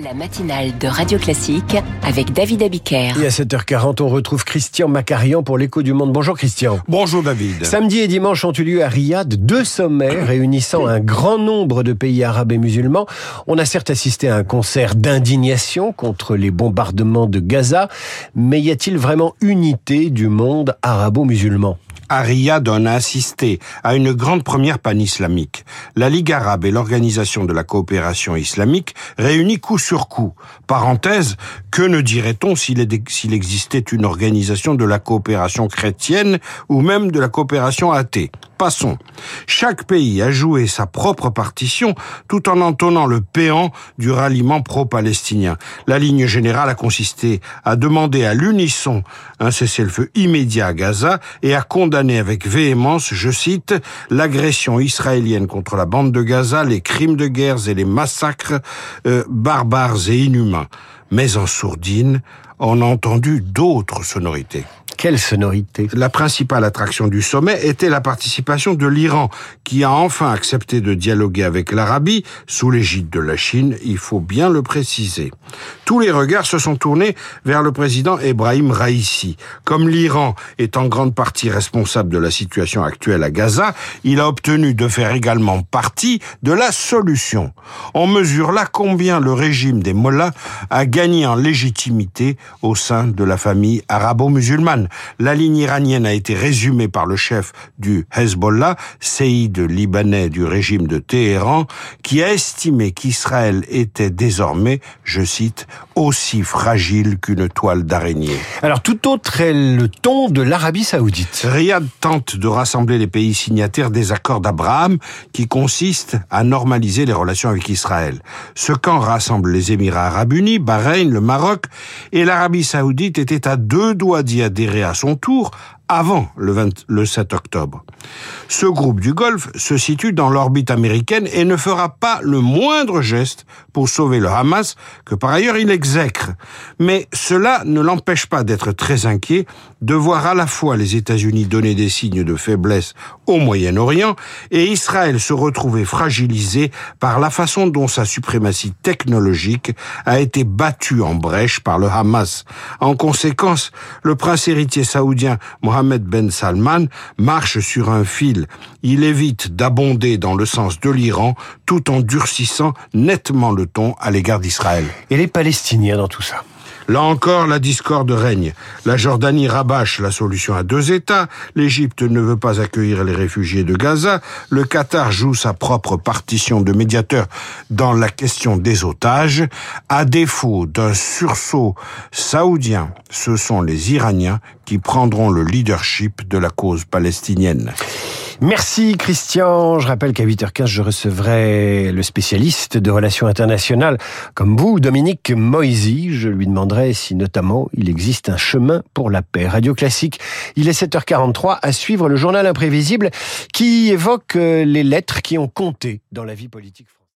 La matinale de Radio Classique avec David Abiker. Et à 7h40, on retrouve Christian Macarian pour l'écho du monde. Bonjour Christian. Bonjour David. Samedi et dimanche ont eu lieu à Riyad deux sommets réunissant un grand nombre de pays arabes et musulmans. On a certes assisté à un concert d'indignation contre les bombardements de Gaza, mais y a-t-il vraiment unité du monde arabo-musulman? À Riyad, on a assisté à une grande première pan-islamique. La Ligue arabe et l'Organisation de la coopération islamique réunis coup sur coup. Parenthèse, que ne dirait-on s'il existait une organisation de la coopération chrétienne ou même de la coopération athée? Passons. Chaque pays a joué sa propre partition tout en entonnant le péant du ralliement pro-palestinien. La ligne générale a consisté à demander à l'unisson un cessez-le-feu immédiat à Gaza et à condamner avec véhémence, je cite, l'agression israélienne contre la bande de Gaza, les crimes de guerre et les massacres euh, barbares et inhumains. Mais en sourdine, on a entendu d'autres sonorités. Quelle sonorité La principale attraction du sommet était la participation de l'Iran, qui a enfin accepté de dialoguer avec l'Arabie, sous l'égide de la Chine, il faut bien le préciser. Tous les regards se sont tournés vers le président Ebrahim Raisi. Comme l'Iran est en grande partie responsable de la situation actuelle à Gaza, il a obtenu de faire également partie de la solution. On mesure là combien le régime des Mollahs a gagné en légitimité au sein de la famille arabo-musulmane. La ligne iranienne a été résumée par le chef du Hezbollah, séide libanais du régime de Téhéran, qui a estimé qu'Israël était désormais, je cite, aussi fragile qu'une toile d'araignée. Alors tout autre est le ton de l'Arabie saoudite. Riyad tente de rassembler les pays signataires des accords d'Abraham qui consistent à normaliser les relations avec Israël. Ce camp rassemble les Émirats arabes unis, Bahreïn, le Maroc et l'Arabie saoudite était à deux doigts d'y adhérer à son tour avant le, 20, le 7 octobre. Ce groupe du Golfe se situe dans l'orbite américaine et ne fera pas le moindre geste pour sauver le Hamas, que par ailleurs il exècre. Mais cela ne l'empêche pas d'être très inquiet de voir à la fois les États-Unis donner des signes de faiblesse au Moyen-Orient et Israël se retrouver fragilisé par la façon dont sa suprématie technologique a été battue en brèche par le Hamas. En conséquence, le prince héritier saoudien Mohamed Mohamed Ben Salman marche sur un fil. Il évite d'abonder dans le sens de l'Iran tout en durcissant nettement le ton à l'égard d'Israël. Et les Palestiniens dans tout ça? Là encore, la discorde règne. La Jordanie rabâche la solution à deux États. L'Égypte ne veut pas accueillir les réfugiés de Gaza. Le Qatar joue sa propre partition de médiateur dans la question des otages. À défaut d'un sursaut saoudien, ce sont les Iraniens qui prendront le leadership de la cause palestinienne. Merci Christian. Je rappelle qu'à 8h15, je recevrai le spécialiste de relations internationales comme vous, Dominique Moisy. Je lui demanderai si notamment il existe un chemin pour la paix. Radio Classique, il est 7h43 à suivre le journal imprévisible qui évoque euh, les lettres qui ont compté dans la vie politique.